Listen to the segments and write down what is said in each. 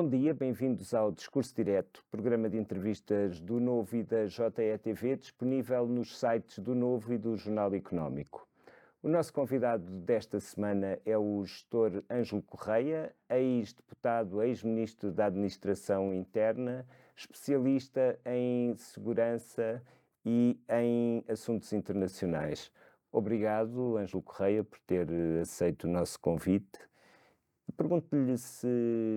Bom dia, bem-vindos ao Discurso Direto, programa de entrevistas do Novo e da JETV, disponível nos sites do Novo e do Jornal Económico. O nosso convidado desta semana é o gestor Ângelo Correia, ex-deputado, ex-ministro da Administração Interna, especialista em segurança e em assuntos internacionais. Obrigado, Ângelo Correia, por ter aceito o nosso convite. Pergunto-lhe se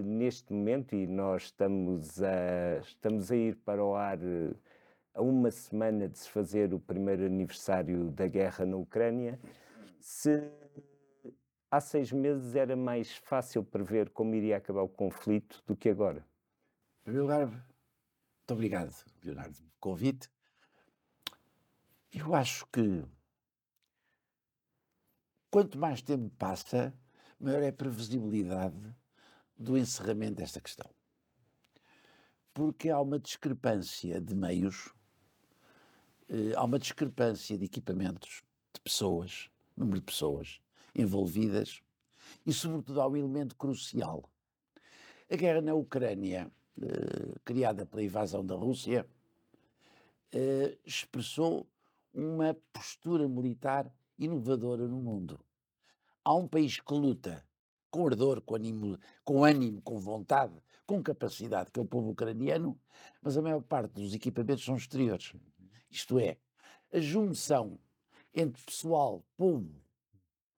neste momento, e nós estamos a, estamos a ir para o ar a uma semana de se fazer o primeiro aniversário da guerra na Ucrânia, se há seis meses era mais fácil prever como iria acabar o conflito do que agora? Em primeiro lugar, muito obrigado, Leonardo, pelo convite. Eu acho que quanto mais tempo passa, maior é a previsibilidade do encerramento desta questão. Porque há uma discrepância de meios, eh, há uma discrepância de equipamentos, de pessoas, número de pessoas envolvidas e, sobretudo, há um elemento crucial. A guerra na Ucrânia, eh, criada pela invasão da Rússia, eh, expressou uma postura militar inovadora no mundo. Há um país que luta com ardor, com ânimo, com, ânimo, com vontade, com capacidade, que é o povo ucraniano, mas a maior parte dos equipamentos são exteriores. Isto é, a junção entre pessoal, povo,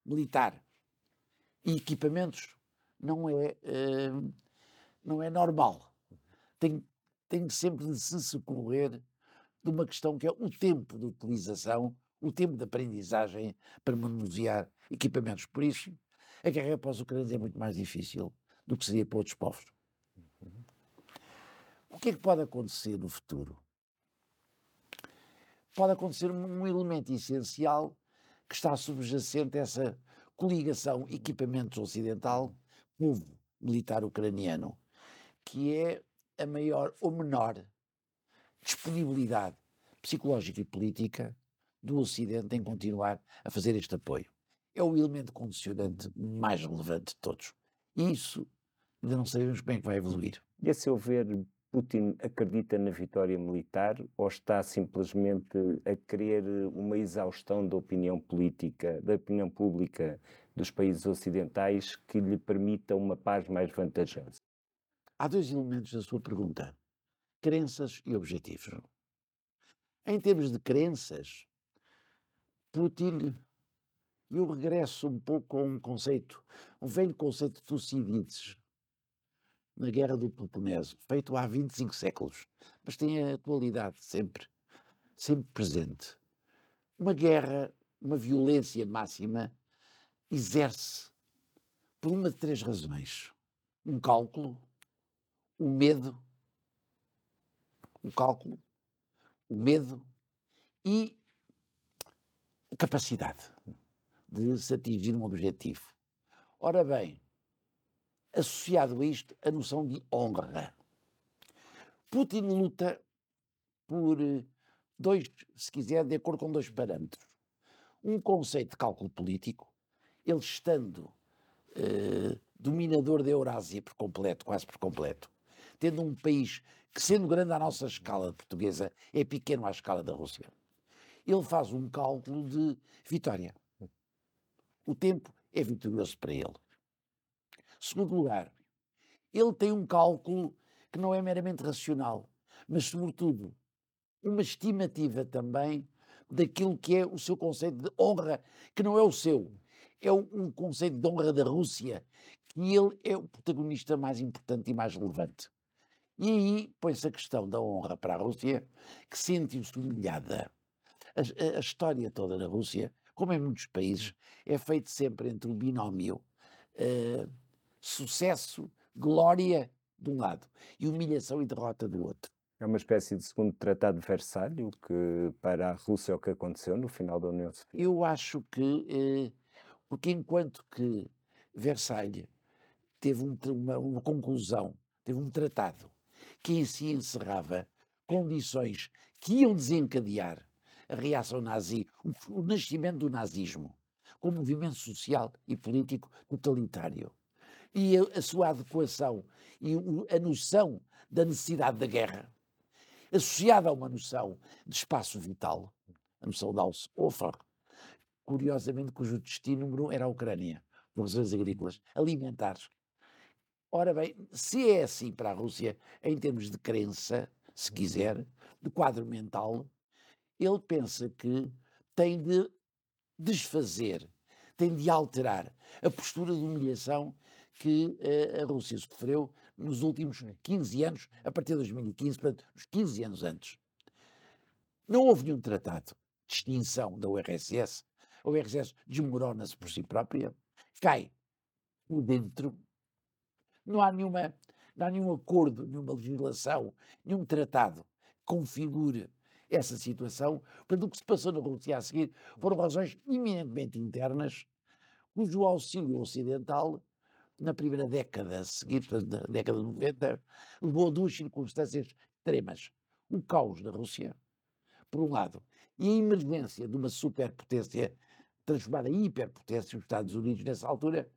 militar e equipamentos não é, uh, não é normal. Tem, tem sempre de se socorrer de uma questão que é o tempo de utilização, o tempo de aprendizagem para manusear equipamentos. Por isso, a guerra após a Ucrânia é muito mais difícil do que seria para outros povos. O que é que pode acontecer no futuro? pode acontecer um elemento essencial que está subjacente a essa coligação equipamentos ocidental, povo militar ucraniano, que é a maior ou menor disponibilidade psicológica e política do Ocidente em continuar a fazer este apoio. É o elemento condicionante mais relevante de todos. E isso ainda não sabemos bem que vai evoluir. E a seu ver, Putin acredita na vitória militar ou está simplesmente a querer uma exaustão da opinião política, da opinião pública dos países ocidentais que lhe permita uma paz mais vantajosa? Há dois elementos da sua pergunta: crenças e objetivos. Em termos de crenças, Putin, eu regresso um pouco a um conceito, um velho conceito de Tucídides, na Guerra do Peloponeso, feito há 25 séculos, mas tem a atualidade sempre, sempre presente. Uma guerra, uma violência máxima, exerce por uma de três razões: um cálculo, o medo, o cálculo, o medo e a capacidade de se atingir um objetivo. Ora bem, associado a isto a noção de honra. Putin luta por eh, dois, se quiser, de acordo com dois parâmetros. Um conceito de cálculo político, ele estando eh, dominador da Eurásia por completo, quase por completo, tendo um país que, sendo grande à nossa escala portuguesa, é pequeno à escala da Rússia, ele faz um cálculo de vitória. O tempo é vitorioso para ele. Segundo lugar, ele tem um cálculo que não é meramente racional, mas, sobretudo, uma estimativa também daquilo que é o seu conceito de honra, que não é o seu, é um conceito de honra da Rússia, que ele é o protagonista mais importante e mais relevante. E aí põe-se a questão da honra para a Rússia, que sentiu-se humilhada. A, a, a, história toda da Rússia, como em muitos países, é feita sempre entre o binómio uh, sucesso, glória de um lado e humilhação e derrota do outro. É uma espécie de segundo tratado de Versalhes, que para a Rússia é o que aconteceu no final da União Soviética? Eu acho que, eh, porque enquanto que Versalhes teve um, uma, uma conclusão, teve um tratado que em si encerrava condições que iam desencadear a reação nazi, o, o nascimento do nazismo, como movimento social e político totalitário e a, a sua adequação e a noção da necessidade da guerra, associada a uma noção de espaço vital, a noção de Aushofer, curiosamente cujo destino era a Ucrânia, por razões agrícolas, alimentares. Ora bem, se é assim para a Rússia, em termos de crença, se quiser, de quadro mental, ele pensa que tem de desfazer, tem de alterar a postura de humilhação que uh, a Rússia sofreu nos últimos 15 anos, a partir de 2015, portanto, os 15 anos antes. Não houve nenhum tratado de extinção da URSS, a URSS desmorona-se por si própria, cai por dentro, não há, nenhuma, não há nenhum acordo, nenhuma legislação, nenhum tratado que configure essa situação. Portanto, o que se passou na Rússia a seguir foram razões eminentemente internas, cujo auxílio ocidental, na primeira década a seguir, na década de 90, levou a duas circunstâncias extremas. O caos da Rússia, por um lado, e a emergência de uma superpotência transformada em hiperpotência, os Estados Unidos, nessa altura,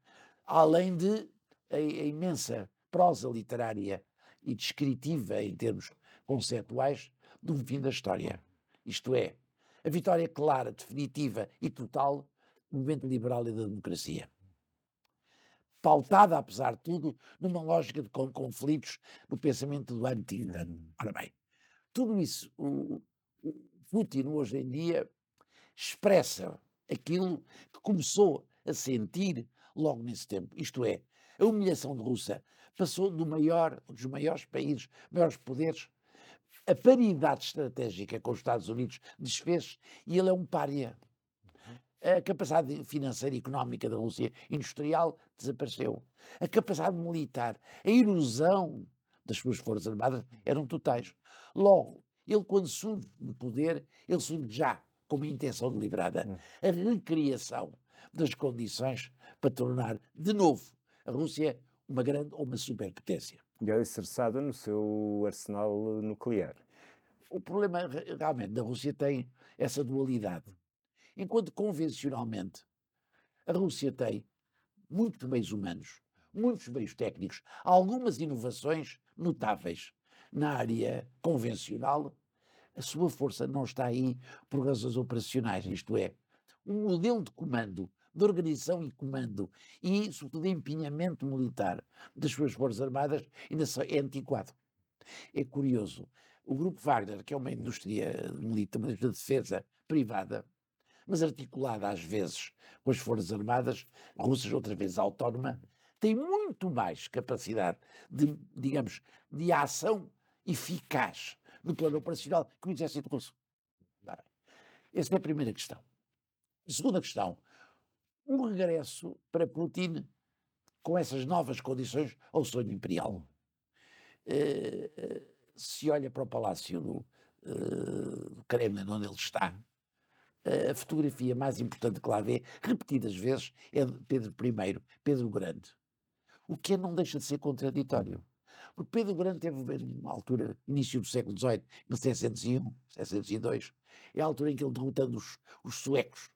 além de a, a imensa prosa literária e descritiva em termos conceptuais do fim da história. Isto é, a vitória clara, definitiva e total do movimento liberal e da democracia. Pautada, apesar de tudo, numa lógica de conflitos no pensamento do anti-tirano. Ora bem, tudo isso, o, o Putin hoje em dia expressa aquilo que começou a sentir logo nesse tempo. Isto é, a humilhação de Rússia passou do maior, dos maiores países, maiores poderes, a paridade estratégica com os Estados Unidos desfez e ele é um pária. A capacidade financeira e económica da Rússia industrial desapareceu. A capacidade militar, a erosão das suas forças armadas eram totais. Logo, ele quando surge no poder, ele surge já com uma intenção deliberada. Hum. A recriação das condições para tornar de novo a Rússia uma grande ou uma superpotência. É alicerçada no seu arsenal nuclear. O problema realmente da Rússia tem essa dualidade. Enquanto convencionalmente a Rússia tem muitos meios humanos, muitos meios técnicos, algumas inovações notáveis na área convencional, a sua força não está aí por razões operacionais, isto é, um modelo de comando de organização e comando e, sobretudo, de empenhamento militar das suas Forças Armadas ainda é antiquado. É curioso. O Grupo Wagner, que é uma indústria militar, uma indústria de defesa privada, mas articulada às vezes com as Forças Armadas russas, outra vez autónoma, tem muito mais capacidade de, digamos, de ação eficaz no plano operacional que o exército russo. Essa é a primeira questão. A segunda questão, um regresso para Putin com essas novas condições ao sonho imperial. Uh, se olha para o palácio do, uh, do Kremlin, onde ele está, a fotografia mais importante que lá vê, repetidas vezes, é de Pedro I, Pedro Grande. O que não deixa de ser contraditório. Porque Pedro Grande teve uma altura, início do século XVIII, 1701, 1702, é a altura em que ele derrotando os, os suecos,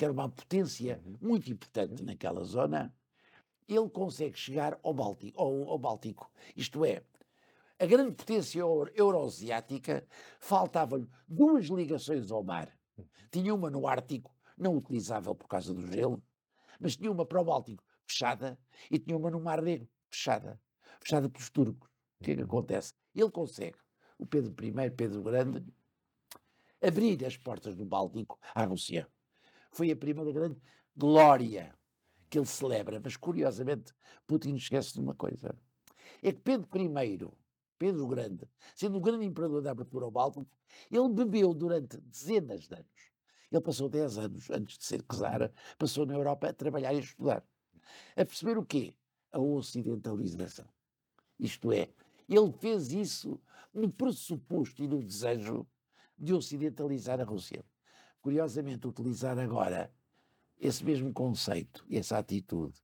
que era uma potência uhum. muito importante naquela zona, ele consegue chegar ao Báltico, ao, ao Báltico. Isto é, a grande potência euroasiática faltavam-lhe duas ligações ao mar. Uhum. Tinha uma no Ártico, não utilizável por causa do gelo, mas tinha uma para o Báltico fechada e tinha uma no Mar Negro fechada, fechada pelos turcos. O que é que uhum. acontece? Ele consegue, o Pedro I, Pedro Grande, abrir as portas do Báltico à Rússia foi a primeira grande glória que ele celebra. Mas, curiosamente, Putin esquece de uma coisa. É que Pedro I, Pedro Grande, sendo o grande imperador da abertura ao Báltico, ele bebeu durante dezenas de anos. Ele passou 10 anos antes de ser czar, passou na Europa a trabalhar e a estudar. A perceber o quê? A ocidentalização. Isto é, ele fez isso no pressuposto e no desejo de ocidentalizar a Rússia curiosamente, utilizar agora esse mesmo conceito, essa atitude,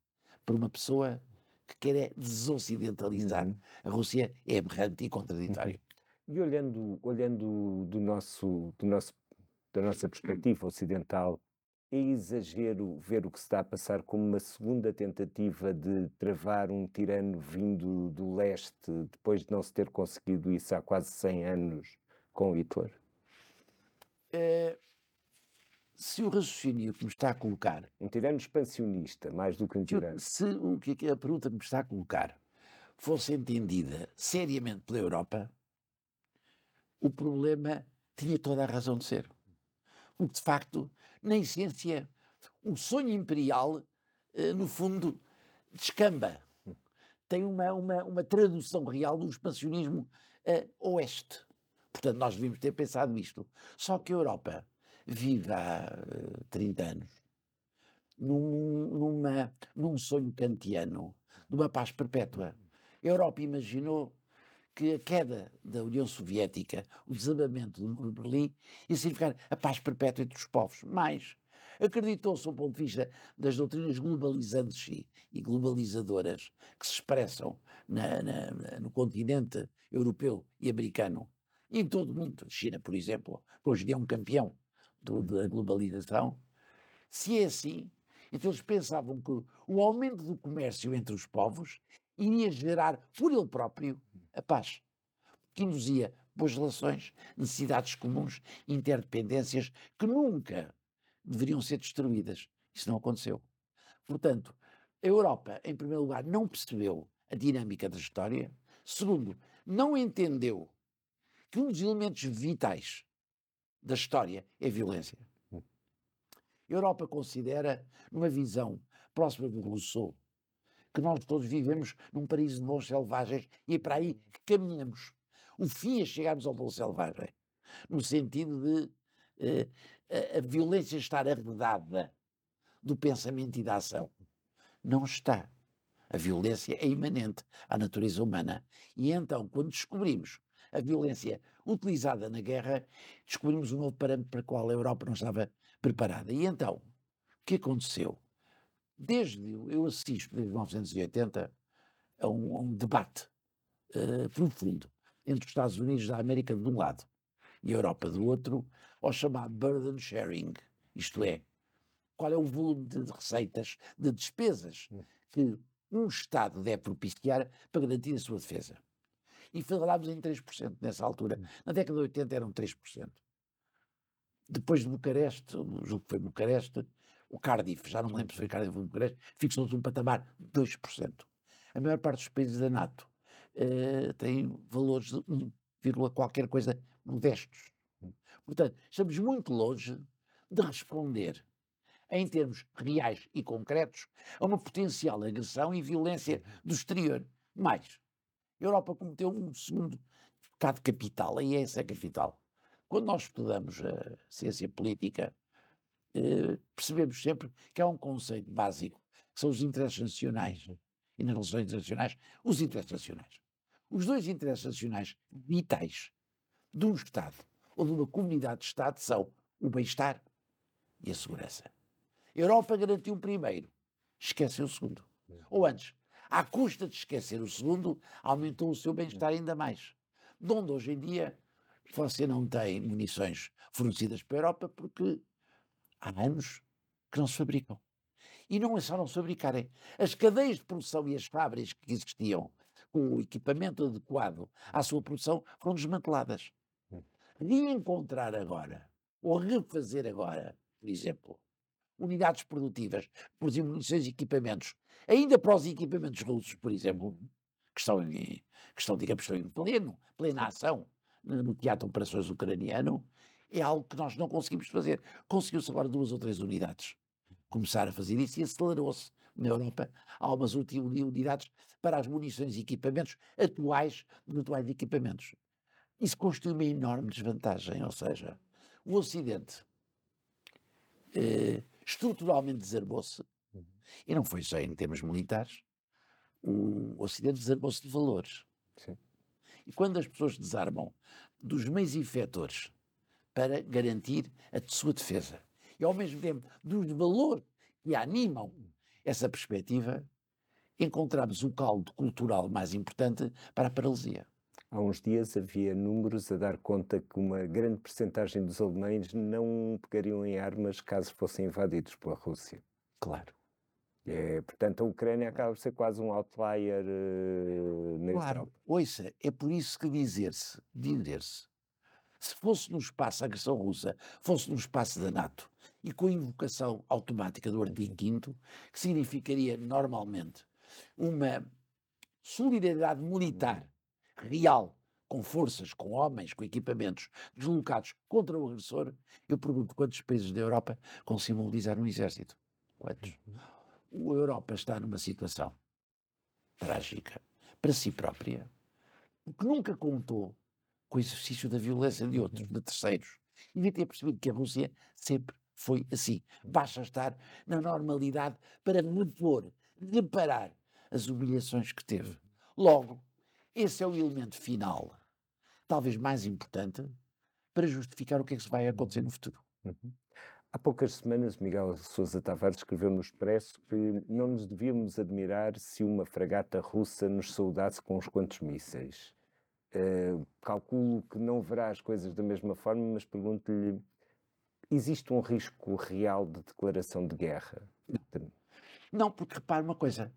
por uma pessoa que quer é desocidentalizar a Rússia é aberrante e contraditório. Uhum. E olhando, olhando do nosso, do nosso, da nossa perspectiva ocidental é exagero ver o que se está a passar como uma segunda tentativa de travar um tirano vindo do leste, depois de não se ter conseguido isso há quase 100 anos com Hitler? É, se o raciocínio que me está a colocar. Um tirano expansionista, mais do que um tirano. Se o que é a pergunta que me está a colocar fosse entendida seriamente pela Europa, o problema tinha toda a razão de ser. Porque, de facto, na essência, o sonho imperial, eh, no fundo, descamba. Tem uma, uma, uma tradução real do expansionismo uh, oeste. Portanto, nós devíamos ter pensado isto. Só que a Europa vive há uh, 30 anos num, numa, num sonho kantiano de uma paz perpétua. A Europa imaginou que a queda da União Soviética, o desabamento do muro de Berlim, ia significar a paz perpétua entre os povos. Mais, acreditou-se, do ponto de vista das doutrinas globalizantes e, globalizadoras que se expressam na, na, no continente europeu e americano e em todo o mundo, China, por exemplo, hoje é um campeão da globalização, se é assim, então eles pensavam que o aumento do comércio entre os povos iria gerar, por ele próprio, a paz, que induzia boas relações, necessidades comuns, interdependências que nunca deveriam ser destruídas. Isso não aconteceu. Portanto, a Europa, em primeiro lugar, não percebeu a dinâmica da história. Segundo, não entendeu que um dos elementos vitais da história é violência. A Europa considera, numa visão próxima do Rousseau, que nós todos vivemos num paraíso de bons selvagens e é para aí que caminhamos. O fim é chegarmos ao bom selvagem, no sentido de eh, a, a violência estar arredada do pensamento e da ação. Não está. A violência é imanente à natureza humana. E então, quando descobrimos a violência utilizada na guerra, descobrimos um novo parâmetro para o qual a Europa não estava preparada. E então, o que aconteceu? desde eu assisto desde 1980 a um, a um debate uh, profundo entre os Estados Unidos da América de um lado e a Europa do outro, ao chamado burden sharing, isto é, qual é o volume de receitas, de despesas hum. que um Estado deve propiciar para garantir a sua defesa. E falámos em 3% nessa altura. Hum. Na década de 80 eram 3%. Depois de Bucareste, julgo que foi Bucareste, o Cardiff, já não me lembro se foi Cardiff ou Bucareste, fixou-se um patamar de 2%. A maior parte dos países da NATO uh, tem valores de 1, qualquer coisa modestos. Portanto, estamos muito longe de responder em termos reais e concretos, a uma potencial agressão e violência do exterior. Mais, a Europa cometeu um segundo pecado capital, e é essa a capital. Quando nós estudamos a ciência política, eh, percebemos sempre que há um conceito básico, que são os interesses nacionais. E nas relações internacionais, os interesses nacionais. Os dois interesses nacionais vitais de um Estado ou de uma comunidade de Estado são o bem-estar e a segurança. A Europa garantiu o primeiro, esqueceu o segundo. Ou antes, à custa de esquecer o segundo, aumentou o seu bem-estar ainda mais. De onde hoje em dia você não tem munições fornecidas para a Europa porque há anos que não se fabricam. E não é só não se fabricarem. As cadeias de produção e as fábricas que existiam com o equipamento adequado à sua produção foram desmanteladas. Hum. Reencontrar agora, ou refazer agora, por exemplo, unidades produtivas, produzir munições e equipamentos, ainda para os equipamentos russos, por exemplo, que estão, em, que estão digamos, estão em pleno, plena ação no teatro de operações ucraniano, é algo que nós não conseguimos fazer. Conseguiu-se agora duas ou três unidades começar a fazer isso e acelerou-se na Europa algumas unidades para as munições e equipamentos atuais dos atuais equipamentos. Isso constitui uma enorme desvantagem, ou seja, o Ocidente eh, estruturalmente desarmou-se, uhum. e não foi só em termos militares, o Ocidente desarmou-se de valores. Sim. E quando as pessoas desarmam dos meios efetores para garantir a sua defesa. E, ao mesmo tempo, dos valores que animam essa perspectiva, encontramos o caldo cultural mais importante para a paralisia. Há uns dias havia números a dar conta que uma grande percentagem dos alemães não pegariam em armas caso fossem invadidos pela Rússia. Claro. É, portanto, a Ucrânia acaba por ser quase um outlier uh, na claro. Europa. Ouça, é por isso que dizer-se, dizer-se, se fosse no espaço a agressão russa, fosse no espaço da NATO, e com a invocação automática do artigo 5 que significaria normalmente uma solidariedade militar real, com forças, com homens, com equipamentos deslocados contra o agressor, eu pergunto quantos países da Europa conseguem mobilizar um exército? Quantos? Uhum. A Europa está numa situação trágica para si própria, porque nunca contou com o exercício da violência de outros, de terceiros. E devia ter percebido que a Rússia sempre foi assim. Basta estar na normalidade para repor, reparar as humilhações que teve. Logo, esse é o elemento final, talvez mais importante, para justificar o que é que se vai acontecer no futuro. Uhum. Há poucas semanas, Miguel Sousa Tavares escreveu no Expresso que não nos devíamos admirar se uma fragata russa nos saudasse com uns quantos mísseis. Uh, calculo que não verá as coisas da mesma forma, mas pergunto-lhe: existe um risco real de declaração de guerra? Não, porque repare uma coisa: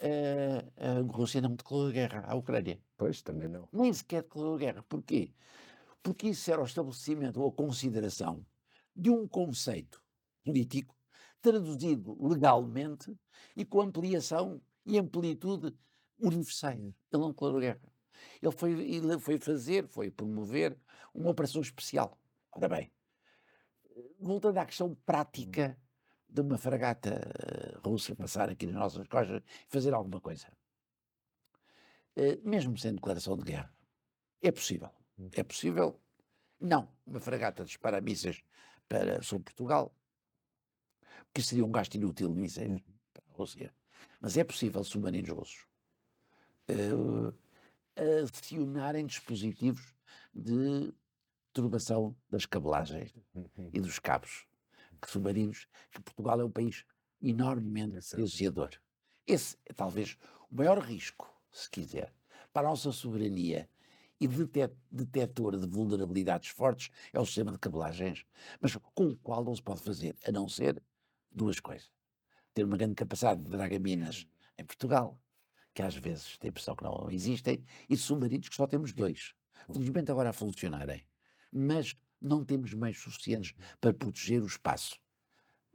a, a Rússia não declarou guerra à Ucrânia. Pois, também não. Nem sequer declarou guerra. Porquê? Porque isso era o estabelecimento ou a consideração de um conceito político traduzido legalmente e com ampliação e amplitude universais. Ele não declarou guerra. Ele foi, ele foi fazer, foi promover uma operação especial. Ora bem, voltando à questão prática de uma fragata eh, russa passar aqui nas nossas costas e fazer alguma coisa. Eh, mesmo sem declaração de guerra. É possível. Hum. É possível. Não, uma fragata dispara mísseis para sobre Portugal, porque seria um gasto inútil de mísseis hum. para a Rússia. Mas é possível submarinos russos uh, acionarem dispositivos de turbação das cabelagens uhum. e dos cabos submarinos, que Portugal é um país enormemente desafiador. Esse é talvez o maior risco, se quiser, para a nossa soberania e detetor de vulnerabilidades fortes é o sistema de cabelagens, mas com o qual não se pode fazer, a não ser duas coisas. Ter uma grande capacidade de dragaminas em Portugal, que às vezes tem impressão que não existem, e submarinos que só temos dois. Felizmente agora a funcionarem. Mas não temos meios suficientes para proteger o espaço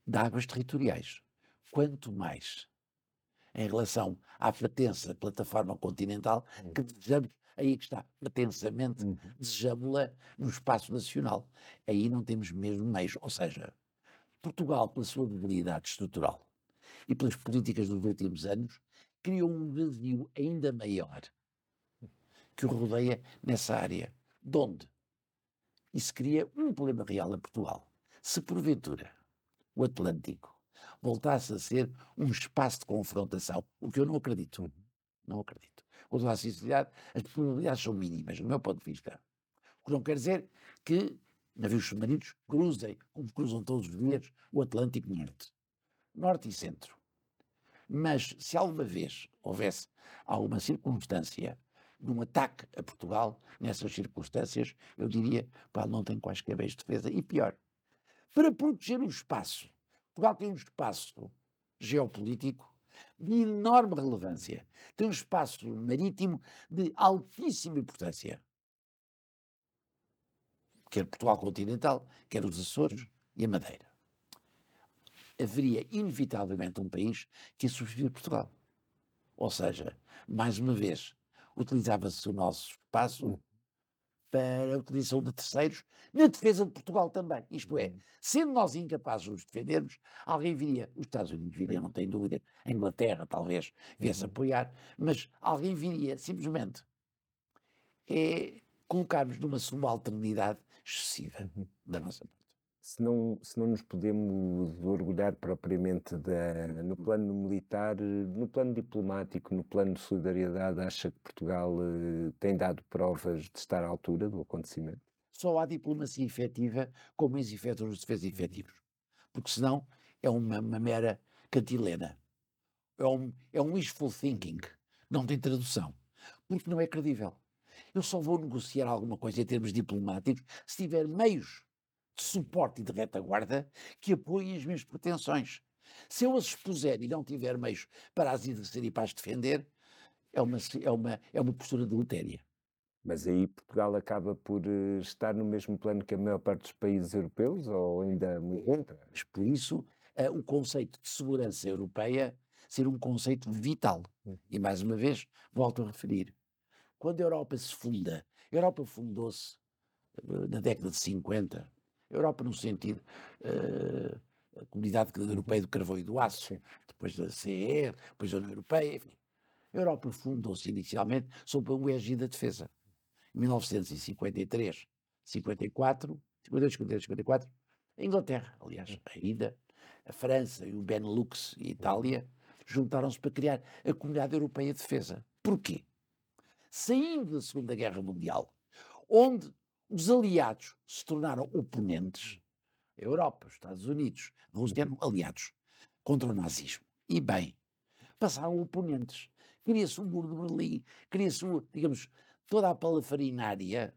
de águas territoriais. Quanto mais em relação à pertença plataforma continental, que desejamos, aí que está, pretensamente, uhum. desejamos-la no espaço nacional. Aí não temos mesmo meios. Ou seja, Portugal, pela sua debilidade estrutural e pelas políticas dos últimos anos, criou um vazio ainda maior que o rodeia nessa área. De onde? Isso cria um problema real a Portugal. Se porventura o Atlântico voltasse a ser um espaço de confrontação, o que eu não acredito, uhum. não acredito. Com toda a sinceridade, as probabilidades são mínimas, do meu ponto de vista. O que não quer dizer que navios submarinos cruzem, como cruzam todos os dias, o Atlântico Norte. Norte e Centro. Mas se alguma vez houvesse alguma circunstância de um ataque a Portugal, nessas circunstâncias, eu diria, Portugal não tem quaisquer meios de defesa. E pior, para proteger o espaço, Portugal tem um espaço geopolítico de enorme relevância, tem um espaço marítimo de altíssima importância. Quer Portugal continental, quer os Açores e a Madeira. Haveria, inevitavelmente, um país que ia substituir Portugal. Ou seja, mais uma vez, utilizava-se o nosso espaço para a utilização de terceiros na defesa de Portugal também. Isto é, hum. sendo nós incapazes de nos defendermos, alguém viria, os Estados Unidos viriam, não tenho dúvida, a Inglaterra talvez viesse uhum. apoiar, mas alguém viria simplesmente é colocar-nos numa subalternidade excessiva uhum. da nossa parte se não, se não nos podemos orgulhar propriamente da, no plano militar, no plano diplomático, no plano de solidariedade, acha que Portugal eh, tem dado provas de estar à altura do acontecimento? Só há diplomacia efetiva com meios efetivos de defesa efetivos. Porque senão é uma, uma mera cantilena. É um, é um wishful thinking. Não tem tradução. Porque não é credível. Eu só vou negociar alguma coisa em termos diplomáticos se tiver meios de suporte e de retaguarda que apoiem as minhas pretensões. Se eu as expuser e não tiver meios para as exercer e para as defender, é uma, é uma, é uma postura deletéria. Mas aí Portugal acaba por uh, estar no mesmo plano que a maior parte dos países europeus, ou ainda muito? Mas por isso, uh, o conceito de segurança europeia ser um conceito vital. Hum. E mais uma vez, volto a referir, quando a Europa se funda, a Europa fundou-se uh, na década de 50, a Europa no sentido a Comunidade Europeia do Carvão e do Aço, depois da CE, depois da União Europeia, enfim. A Europa fundou-se inicialmente sob o égide da defesa. Em 1953, 54, 52, 53, 54, a Inglaterra, aliás, ainda, a França e o Benelux e a Itália juntaram-se para criar a Comunidade Europeia de Defesa. Porquê? Saindo da Segunda Guerra Mundial, onde os aliados se tornaram oponentes, a Europa, os Estados Unidos, Rússia eram aliados contra o nazismo. E bem, passaram oponentes. Cria-se o muro de Berlim, cria-se, digamos, toda a palafarinária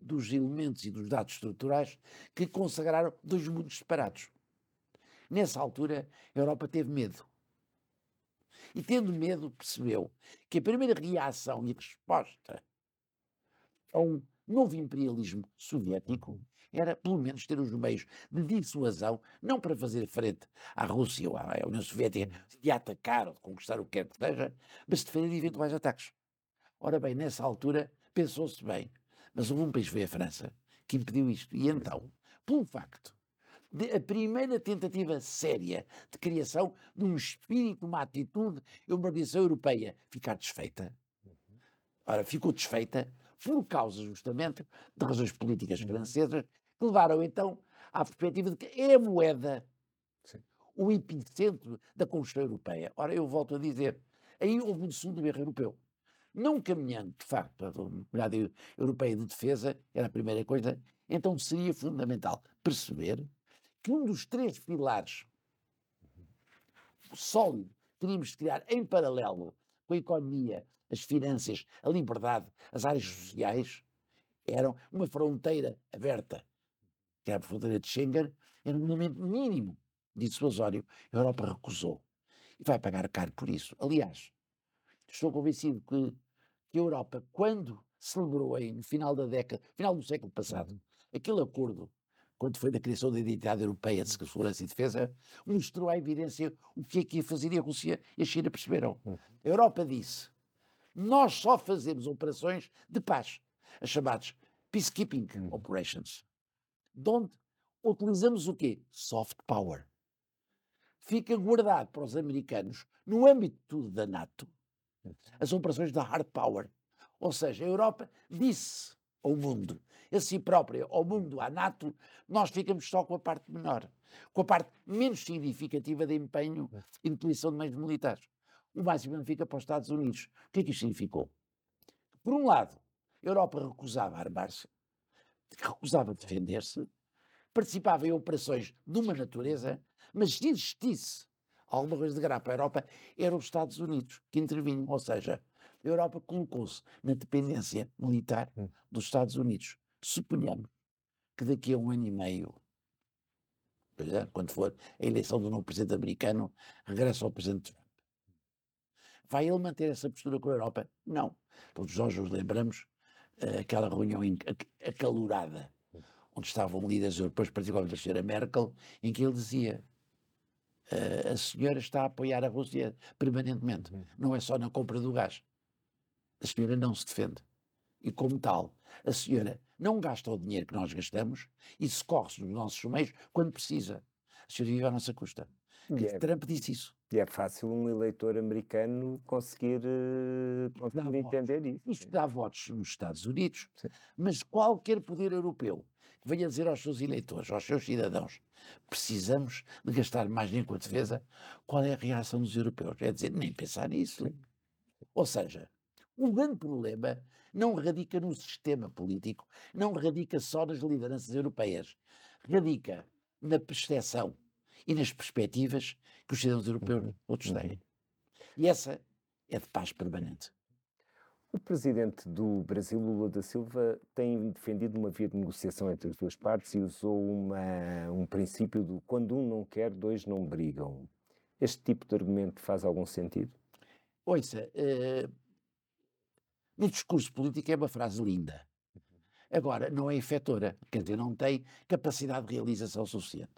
dos elementos e dos dados estruturais que consagraram dois mundos separados. Nessa altura, a Europa teve medo. E tendo medo, percebeu que a primeira reação e resposta a um novo imperialismo soviético era, pelo menos, ter os meios de dissuasão, não para fazer frente à Rússia ou à União Soviética, de atacar ou de conquistar o que quer que seja, mas de defender eventuais ataques. Ora bem, nessa altura, pensou-se bem, mas houve um país, foi a França, que impediu isto. E então, pelo facto de a primeira tentativa séria de criação de um espírito, uma atitude, uma organização europeia ficar desfeita. Ora, ficou desfeita por causa justamente de razões políticas francesas que levaram então à perspectiva de que é a moeda Sim. o epicentro da construção europeia. Ora, eu volto a dizer, aí houve um segundo erro europeu. Não caminhando, de facto, para a Comunidade Europeia de Defesa, era a primeira coisa, então seria fundamental perceber que um dos três pilares sólido que teríamos de criar em paralelo com a economia, as finanças, a liberdade, as áreas sociais, eram uma fronteira aberta que era a fronteira de Schengen, era um elemento mínimo dissuasório. A Europa recusou. E vai pagar caro por isso. Aliás, estou convencido que, que a Europa, quando celebrou aí, no final da década, final do século passado, uhum. aquele acordo, quando foi da criação da identidade europeia de segurança e defesa, mostrou à evidência o que é que ia fazer e a Rússia e a China perceberam. Uhum. A Europa disse: nós só fazemos operações de paz, as chamadas peacekeeping uhum. operations de onde utilizamos o quê? Soft power. Fica guardado para os americanos, no âmbito da NATO, as operações da hard power. Ou seja, a Europa disse ao mundo, a si própria, ao mundo, à NATO, nós ficamos só com a parte menor, com a parte menos significativa de empenho e de utilização de meios militares. O máximo fica para os Estados Unidos. O que é que isto significou? Por um lado, a Europa recusava armar-se, recusava defender-se, participava em operações de uma natureza, mas se existisse alguma coisa de grave para a Europa, eram os Estados Unidos que intervinham. Ou seja, a Europa colocou-se na dependência militar hum. dos Estados Unidos. Suponhamos que daqui a um ano e meio, é, quando for a eleição do novo presidente americano, regressa ao presidente Trump. Vai ele manter essa postura com a Europa? Não. Todos nós nos lembramos uh, aquela reunião acalorada onde estavam líderes europeus, particularmente a senhora Merkel, em que ele dizia uh, a senhora está a apoiar a Rússia permanentemente, uhum. não é só na compra do gás. A senhora não se defende. E como tal, a senhora não gasta o dinheiro que nós gastamos e socorre-se nos nossos meios quando precisa. A senhora vive à nossa custa. É, Trump disse isso. E é fácil um eleitor americano conseguir, uh, conseguir entender votos. isso. Isto dá votos nos Estados Unidos, Sim. mas qualquer poder europeu que venha dizer aos seus eleitores, aos seus cidadãos, precisamos de gastar mais dinheiro com a defesa, qual é a reação dos europeus? É dizer, nem pensar nisso. Sim. Ou seja, o grande problema não radica no sistema político, não radica só nas lideranças europeias, radica na percepção e nas perspectivas que os cidadãos europeus uhum. outros têm. Uhum. E essa é de paz permanente. O presidente do Brasil, Lula da Silva, tem defendido uma via de negociação entre as duas partes e usou uma, um princípio do quando um não quer, dois não brigam. Este tipo de argumento faz algum sentido? Ouça, uh, no discurso político é uma frase linda. Agora, não é efetora, quer dizer, não tem capacidade de realização suficiente.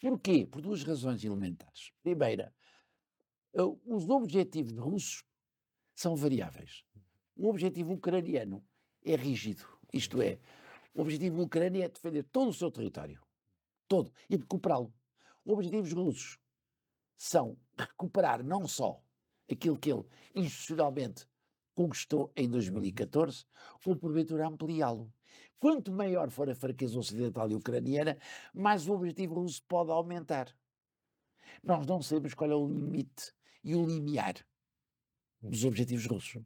Porquê? Por duas razões elementares. Primeira, uh, os objetivos russos são variáveis. O objetivo ucraniano é rígido, isto é, o objetivo ucraniano é defender todo o seu território, todo, e recuperá-lo. Os objetivos russos são recuperar não só aquilo que ele institucionalmente conquistou em 2014, como porventura ampliá-lo. Quanto maior for a fraqueza ocidental e ucraniana, mais o objetivo russo pode aumentar. Nós não sabemos qual é o limite e o limiar dos objetivos russos.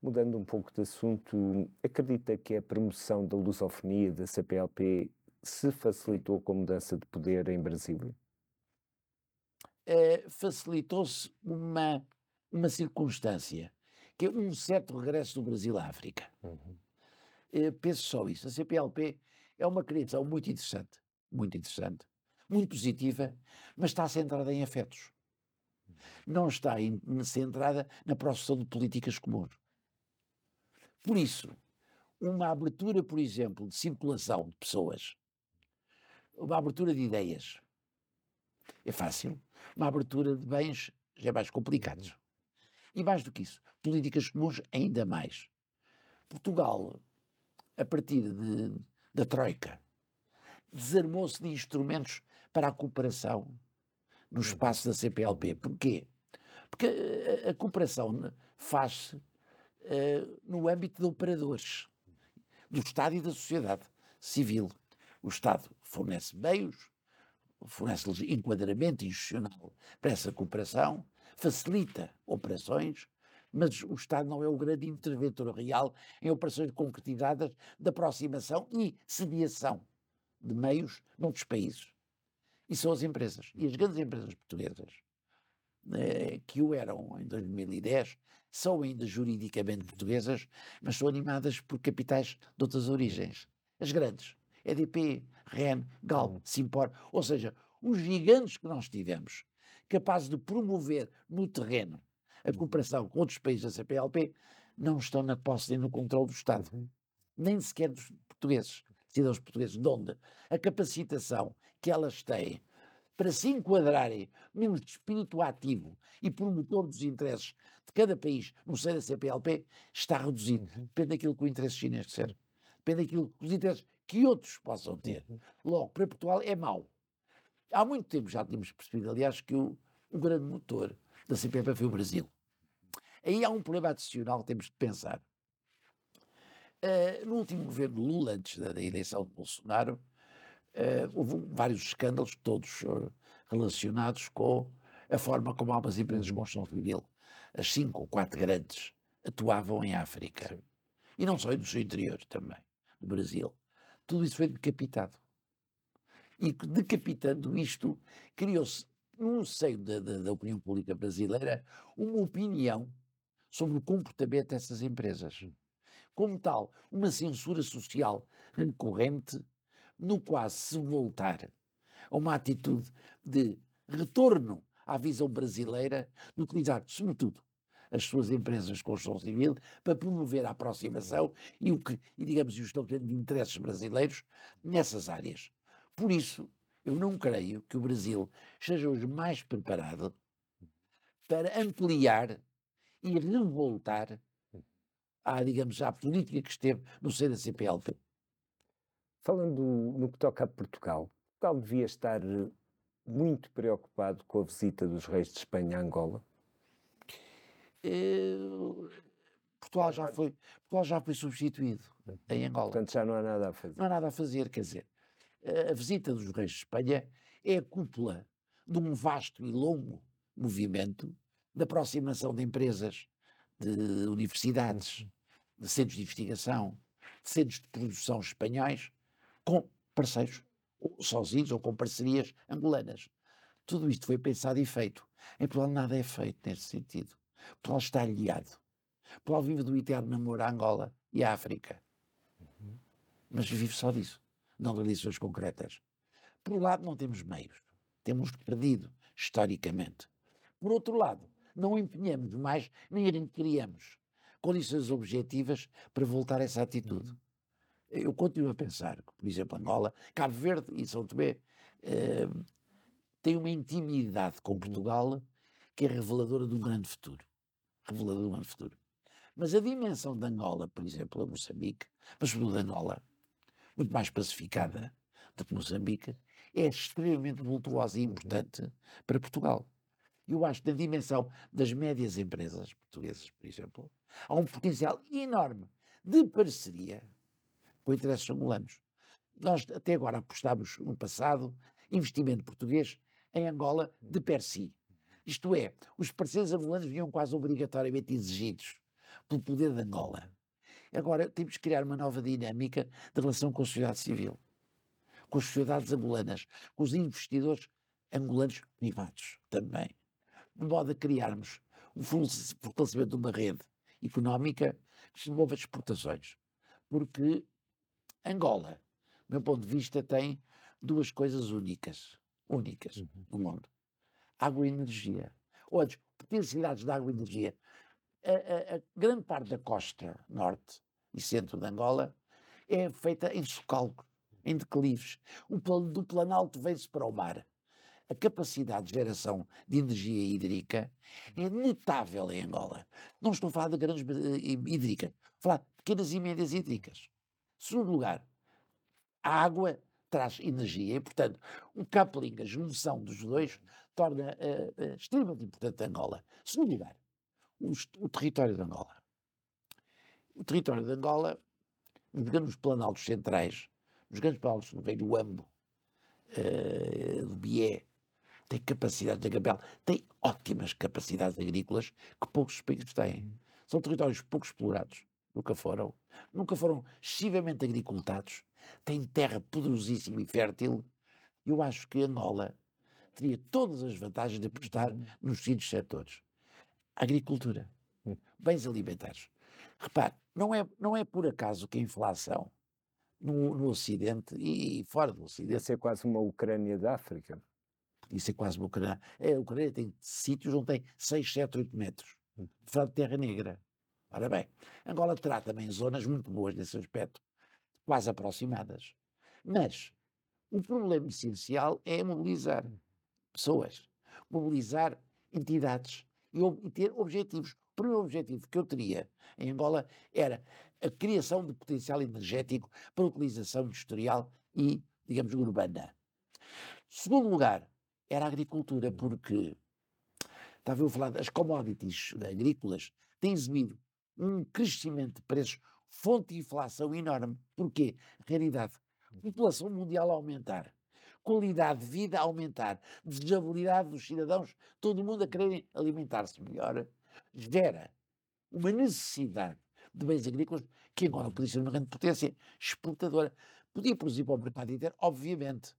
Mudando um pouco de assunto, acredita que a promoção da lusofonia da CPLP se facilitou com a mudança de poder em Brasília? Uh, Facilitou-se uma, uma circunstância, que é um certo regresso do Brasil à África. Uhum. Uh, penso só isso. A CPLP é uma criação muito interessante, muito interessante, muito positiva, mas está centrada em afetos. Não está em, centrada na produção de políticas comuns. Por isso, uma abertura, por exemplo, de circulação de pessoas, uma abertura de ideias, é fácil. Uma abertura de bens já é mais complicado. E mais do que isso, políticas comuns ainda mais. Portugal, a partir de, da Troika, desarmou-se de instrumentos para a cooperação no espaço da CPLP. Porquê? Porque a, a cooperação faz-se uh, no âmbito de operadores do Estado e da sociedade civil. O Estado fornece meios, fornece enquadramento institucional para essa cooperação, facilita operações, mas o Estado não é o grande interventor real em operações concretizadas de aproximação e sediação de meios noutros países. E são as empresas. E as grandes empresas portuguesas, eh, que o eram em 2010, são ainda juridicamente portuguesas, mas são animadas por capitais de outras origens. As grandes, EDP, REN, GAL, hum. Simpor, ou seja, os gigantes que nós tivemos, capazes de promover no terreno a cooperação com outros países da CPLP, não estão na posse nem no controle do Estado, uhum. nem sequer dos portugueses, cidadãos portugueses, de onde a capacitação que elas têm para se enquadrarem num espírito ativo e promotor dos interesses de cada país no seio da CPLP está reduzido. Uhum. Depende daquilo que o interesse chinês disser. Depende daquilo que os interesses que outros possam ter. Uhum. Logo, para Portugal é mau. Há muito tempo já tínhamos percebido, aliás, que o, o grande motor da CPLP foi o Brasil. Aí há um problema adicional que temos de pensar. Uh, no último governo Lula, antes da, da eleição de Bolsonaro, uh, houve vários escândalos, todos uh, relacionados com a forma como algumas empresas de construção civil, as cinco ou quatro grandes, atuavam em África. Sim. E não só no seu interior também, no Brasil. Tudo isso foi decapitado. E decapitando isto, criou-se, no seio da, da, da opinião pública brasileira, uma opinião sobre o comportamento dessas empresas. Como tal, uma censura social recorrente no quase se voltar a uma atitude de retorno à visão brasileira de utilizar, sobretudo, as suas empresas de construção civil para promover a aproximação e o que, e digamos, o estabelecimento de interesses brasileiros nessas áreas. Por isso, eu não creio que o Brasil esteja hoje mais preparado para ampliar e revoltar à, digamos, à política que esteve no seio da CPLP. Falando no que toca a Portugal, Portugal devia estar eh, muito preocupado com a visita dos reis de Espanha a Angola? Uh, Portugal, já foi, Portugal já foi substituído em Angola. Portanto, já não há nada a fazer. Não há nada a fazer, quer dizer, a visita dos reis de Espanha é a cúpula de um vasto e longo movimento de aproximação de empresas, de universidades, de centros de investigação, de centros de produção espanhóis, com parceiros, ou sozinhos ou com parcerias angolanas. Tudo isto foi pensado e feito. Em Portugal nada é feito nesse sentido. Portugal está aliado. Pode viver do eterno namoro à Angola e à África. Uhum. Mas vive só disso, não de lições concretas. Por um lado, não temos meios. Temos perdido, historicamente. Por outro lado, não empenhamos mais, nem criamos condições objetivas para voltar a essa atitude. Eu continuo a pensar que, por exemplo, Angola, Cabo Verde e São Tomé eh, têm uma intimidade com Portugal que é reveladora de um grande futuro. Reveladora de um grande futuro. Mas a dimensão de Angola, por exemplo, a Moçambique, mas sobretudo Angola, muito mais pacificada do que Moçambique, é extremamente vultuosa e importante para Portugal. Eu acho que na dimensão das médias empresas portuguesas, por exemplo, há um potencial enorme de parceria com interesses angolanos. Nós até agora apostámos no passado investimento português em Angola de per si. Isto é, os parceiros angolanos vinham quase obrigatoriamente exigidos pelo poder de Angola. Agora temos que criar uma nova dinâmica de relação com a sociedade civil com as sociedades angolanas, com os investidores angolanos privados também, de modo a criarmos um fortalecimento de uma rede económica que se envolva exportações. Porque Angola, do meu ponto de vista, tem duas coisas únicas, únicas uhum. no mundo. Água e energia. As potencialidades da água e energia. A, a, a, grande parte da costa norte e centro de Angola é feita em socalcos em declives. O plano do Planalto vem-se para o mar. A capacidade de geração de energia hídrica é notável em Angola. Não estou a falar de grandes eh, hídricas, estou a falar de pequenas e médias hídricas. Segundo lugar, a água traz energia e, portanto, o coupling, a junção dos dois, torna uh, uh, extremamente importante Angola. Segundo lugar, o, o, território de Angola. O território de Angola, digamos, os planaltos centrais, nos grandes palácios do do Ambo, uh, do Bié, tem capacidades de Gabel, tem ótimas capacidades agrícolas que poucos países têm. São territórios pouco explorados, nunca foram, nunca foram excessivamente agricultados, têm terra poderosíssima e fértil. Eu acho que Angola teria todas as vantagens de apostar nos seguintes setores: agricultura, bens alimentares. Repare, não é, não é por acaso que a inflação no, no Ocidente e fora do Ocidente. Isso é quase uma Ucrânia da África. Isso é quase Ucrânia. É, a Ucrânia tem sítios onde tem 6, 7, 8 metros hum. de terra negra. Ora bem, Angola terá também zonas muito boas nesse aspecto, quase aproximadas. Mas o problema essencial é mobilizar hum. pessoas, mobilizar entidades e ter objetivos. O primeiro objetivo que eu teria em Angola era a criação de potencial energético para utilização industrial e, digamos, urbana. Segundo lugar, era a agricultura, porque estava eu a falar das commodities agrícolas, têm exibido um crescimento de preços, fonte de inflação enorme. Porquê? Realidade, população mundial a aumentar, qualidade de vida a aumentar, desejabilidade dos cidadãos, todo mundo a querer alimentar-se melhor, gera uma necessidade de bens agrícolas que agora podia ser uma grande potência exportadora. Podia produzir para o mercado inteiro, obviamente,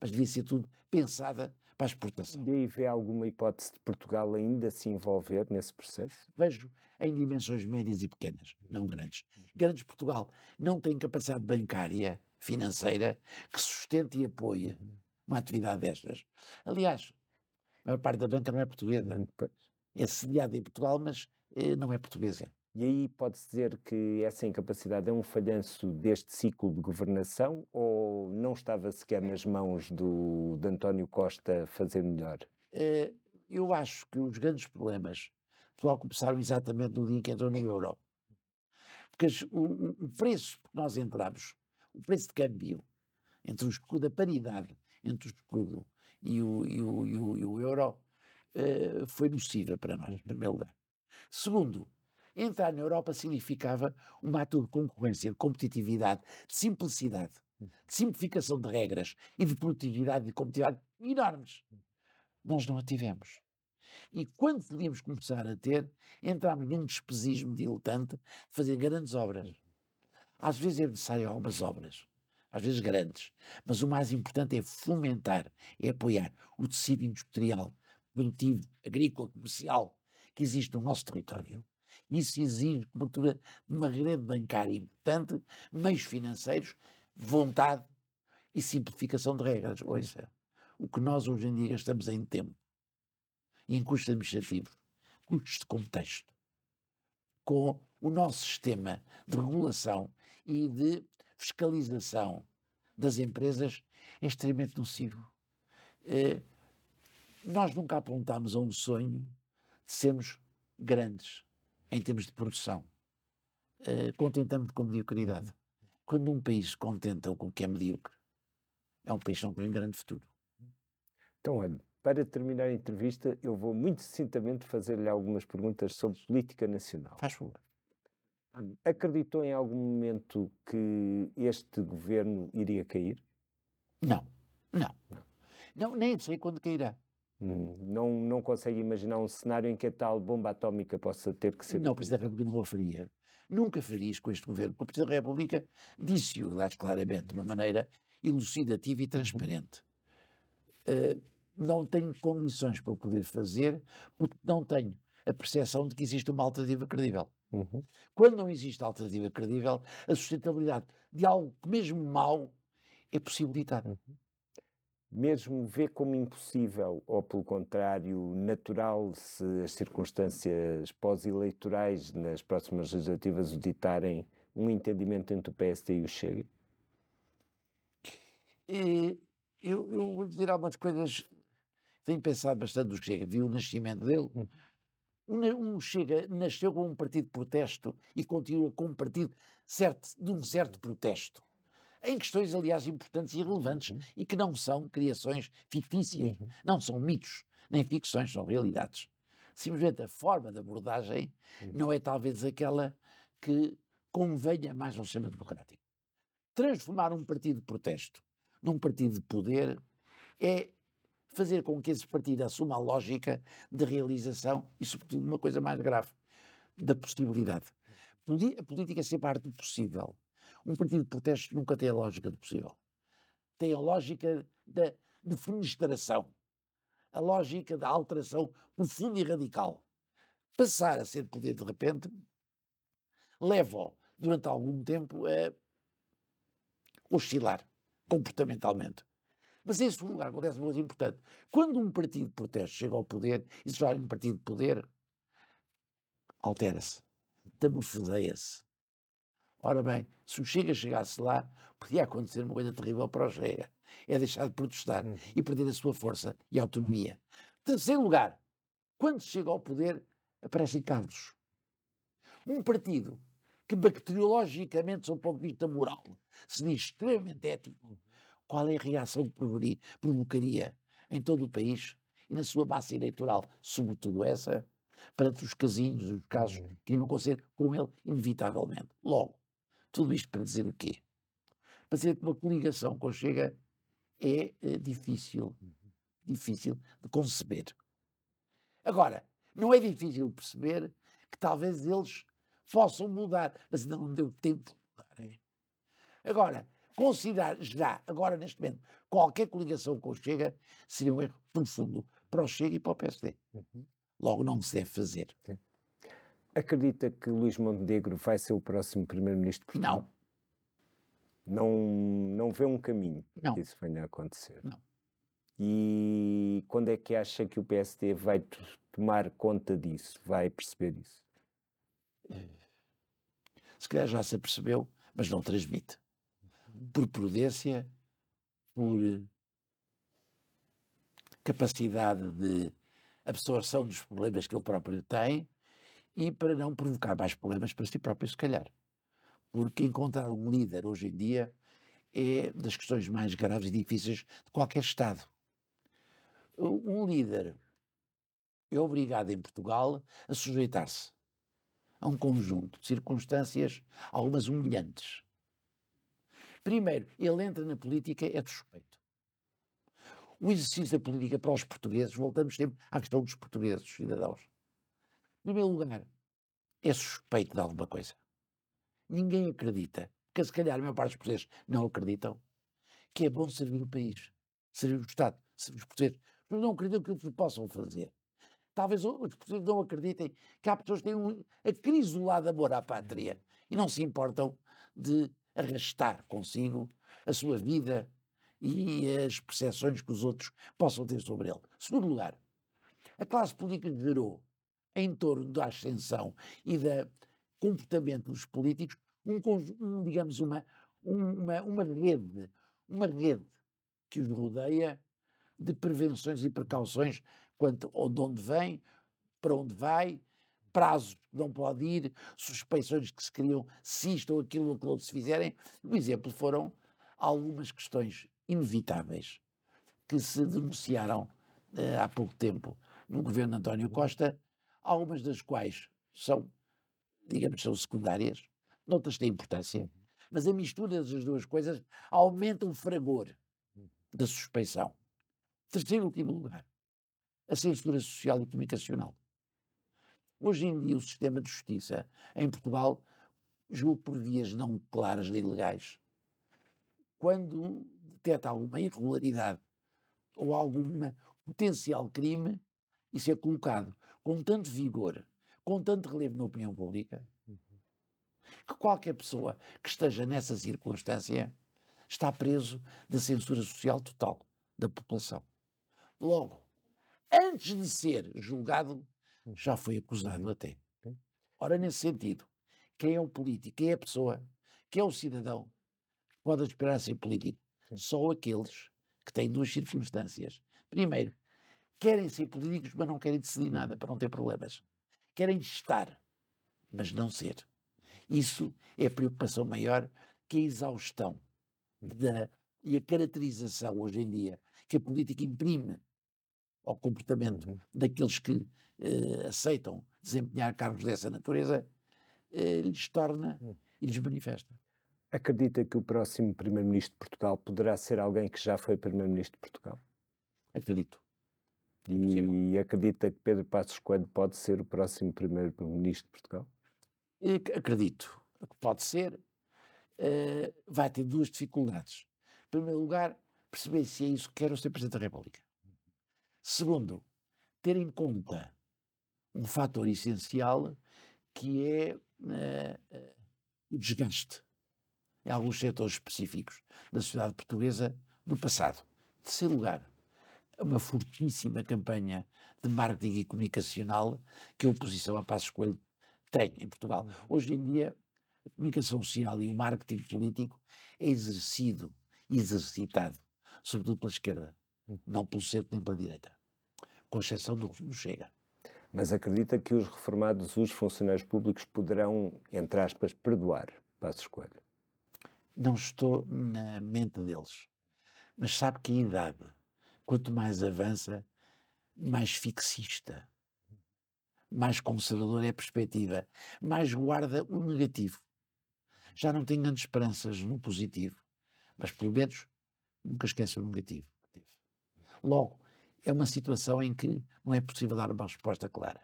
mas devia ser tudo pensada para a exportação. E aí vê alguma hipótese de Portugal ainda se envolver nesse processo? Vejo em dimensões médias e pequenas, não grandes. Grandes Portugal não tem capacidade bancária, financeira, que sustente e apoie uma atividade destas. Aliás, a maior parte da banca não é portuguesa. É sediada em Portugal, mas eh, não é portuguesa. E aí pode-se dizer que essa incapacidade é um falhanço deste ciclo de governação ou não estava sequer nas mãos do, de António Costa fazer melhor? Eh, eu acho que os grandes problemas só começaram exatamente no dia que entrou na Euro. Porque o, preço que nós entramos, o preço de câmbio, entre o escudo, a paridade entre o escudo e o, e o, e o, e o euro, uh, foi nociva para nós, em primeiro lugar. Segundo, Entrar na Europa significava uma ato de concorrência, de competitividade, de simplicidade, de simplificação de regras e de produtividade e de competitividade enormes. Nós não a tivemos. E quando podíamos começar a ter, entramos num despesismo diletante de fazer grandes obras. Às vezes é necessário algumas obras, às vezes grandes, mas o mais importante é fomentar, é apoiar o tecido industrial, produtivo, agrícola, comercial que existe no nosso território Isso exige cobertura de uma rede bancária importante, meios financeiros, vontade e simplificação de regras. Ouça, o que nós hoje em dia gastamos em tempo e em custos administrativos, custos de contexto, com o nosso sistema de regulação e de fiscalização das empresas é extremamente nocivo. Eh, nós nunca apontámos a um sonho de sermos grandes em termos de produção. Eh, contentamos com mediocridade. Quando um país se contenta com o que é medíocre, é um país que não tem um grande futuro. Então, olha, para terminar a entrevista, eu vou muito sucintamente fazer-lhe algumas perguntas sobre política nacional. Faz favor. Acreditou em algum momento que este governo iria cair? Não, não. Não, nem sei quando cairá. Não, não consegue imaginar um cenário em que a tal bomba atómica possa ter que ser. Não, o Presidente da República não o faria. Nunca faria isso com este governo. porque O Presidente da República disse-o, aliás, claramente, de uma maneira elucidativa e transparente. Eh, não tenho condições para o poder fazer, porque não tenho a percepção de que existe uma alternativa credível. Uhum. Quando não existe alternativa credível, a sustentabilidade de algo que mesmo mau é possibilitada. Mesmo vê como impossível, ou pelo contrário, natural, se as circunstâncias pós-eleitorais nas próximas legislativas o ditarem um entendimento entre o PSD e o Chega? E eu, eu vou dizer algumas coisas. Tenho pensado bastante do Chega, vi o nascimento dele. Um, Chega nasceu com um partido de protesto e continua com um partido certo, de um certo protesto. Em questões, aliás, importantes e relevantes e que não são criações fictícias, Uhum. não são mitos, nem ficções, são realidades. Simplesmente a forma de abordagem Uhum. não é talvez aquela que convenha mais ao sistema democrático. Transformar um partido de protesto num partido de poder é fazer com que esse partido assuma a lógica de realização e, sobretudo, uma coisa mais grave, da possibilidade. A política é sempre a arte do possível. Um partido de protesto nunca tem a lógica do possível. Tem a lógica da defenestração, a lógica da alteração profunda e radical. Passar a ser poder de repente leva-o, durante algum tempo, a oscilar comportamentalmente. Mas em segundo lugar, acontece uma coisa importante. Quando um partido de protesto chega ao poder, e se é um partido de poder, altera-se, metamorfoseia-se. Ora bem, se o Chega chegasse lá, podia acontecer uma coisa terrível para o Chega. É deixar de protestar Uhum. e perder a sua força e autonomia. Terceiro lugar, quando chega ao poder, aparecem cargos. Um partido que bacteriologicamente, sob o ponto de vista moral, se diz extremamente ético, qual é a reação que provocaria, em todo o país e na sua base eleitoral, sobretudo essa, para os casinhos, os casos Uhum. que iam acontecer com ele, inevitavelmente. Logo, tudo isto para dizer o quê? Para dizer que uma coligação com o Chega é eh, difícil, difícil de conceber. Agora, não é difícil perceber que talvez eles possam mudar, mas ainda não deu tempo de mudarem. Agora, considerar já, agora neste momento, qualquer coligação com o Chega seria um erro profundo para o Chega e para o PSD. Uhum. Logo, não se deve fazer. Acredita que Luís Montenegro vai ser o próximo primeiro-ministro? Não, Não, não vê um caminho não. que isso venha a acontecer. Não. E quando é que acha que o PSD vai tomar conta disso, vai perceber isso? Se calhar já se apercebeu, mas não transmite. Por prudência, por eh, capacidade de absorção dos problemas que ele próprio tem e para não provocar mais problemas para si próprio, se calhar. Porque encontrar um líder hoje em dia é das questões mais graves e difíceis de qualquer Estado. Um líder é obrigado em Portugal a sujeitar-se a um conjunto de circunstâncias, algumas humilhantes. Primeiro, ele entra na política, é suspeito. O exercício da política para os portugueses, voltamos sempre à questão dos portugueses, cidadãos. Em primeiro lugar, é suspeito de alguma coisa. Ninguém acredita, porque se calhar a maior parte dos portugueses não acreditam, que é bom servir o país, servir o Estado, servir os portugueses. Mas não acreditam que que possam fazer. Talvez os portugueses não acreditem que há pessoas que têm um acrisolado amor à pátria e não se importam de arrastar consigo a sua vida e as percepções que os outros possam ter sobre ele. Segundo lugar, a classe política gerou, em torno da ascensão e do comportamento dos políticos, um, um digamos, uma, uma, uma rede, uma rede que os rodeia de prevenções e precauções quanto ao de onde vem, para onde vai, prazos que não pode ir, suspeições que se criam se isto ou aquilo ou aquilo se fizerem. Um exemplo foram algumas questões inevitáveis que se denunciaram uh, há pouco tempo no governo António Costa, algumas das quais são, digamos, são secundárias, noutras têm importância, mas a mistura das duas coisas aumenta o fragor da suspeição. Terceiro e último lugar, a censura social e comunicacional. Hoje em dia, o sistema de justiça em Portugal julga por vias não claras nem legais. Quando detecta alguma irregularidade ou algum potencial crime, isso é colocado com tanto vigor, com tanto relevo na opinião pública, que qualquer pessoa que esteja nessa circunstância está preso da censura social total da população. Logo, antes de ser julgado, já foi acusado até. Ora, nesse sentido, quem é o político, quem é a pessoa, quem é o cidadão, pode aspirar a ser político? Só aqueles que têm duas circunstâncias. Primeiro, querem ser políticos, mas não querem decidir nada para não ter problemas. Querem estar, mas não ser. Isso é a preocupação maior que a exaustão da, e a caracterização hoje em dia que a política imprime ao comportamento uhum. daqueles que eh, aceitam desempenhar cargos dessa natureza, eh, lhes torna uhum. e lhes manifesta. Acredita que o próximo Primeiro-Ministro de Portugal poderá ser alguém que já foi Primeiro-Ministro de Portugal? Acredito. E, acredita que Pedro Passos Coelho pode ser o próximo Primeiro-Ministro de Portugal? Acredito que pode ser. Uh, vai ter duas dificuldades. Em primeiro lugar, perceber se é isso que quer o ser Presidente da República. Segundo, ter em conta um fator essencial que é uh, o desgaste em alguns setores específicos da sociedade portuguesa do passado. Em terceiro lugar, uma fortíssima campanha de marketing e comunicacional que a oposição a Passos Coelho tem em Portugal. Uhum. Hoje em dia, a comunicação social e o marketing político é exercido, exercitado, sobretudo pela esquerda, uhum. não pelo centro nem pela direita, com exceção do, do Chega. Mas acredita que os reformados, os funcionários públicos, poderão, entre aspas, perdoar Passos Coelho? Não estou na mente deles. Mas sabe que a idade, quanto mais avança, mais fixista, mais conservadora é a perspectiva, mais guarda o negativo. Já não tem grandes esperanças no positivo, mas pelo menos nunca esquece o negativo. Logo, é uma situação em que não é possível dar uma resposta clara.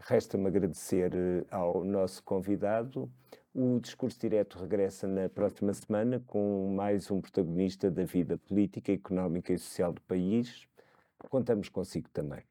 Resta-me agradecer eh, ao nosso convidado. O Discurso Direto regressa na próxima semana com mais um protagonista da vida política, económica e social do país. Contamos consigo também.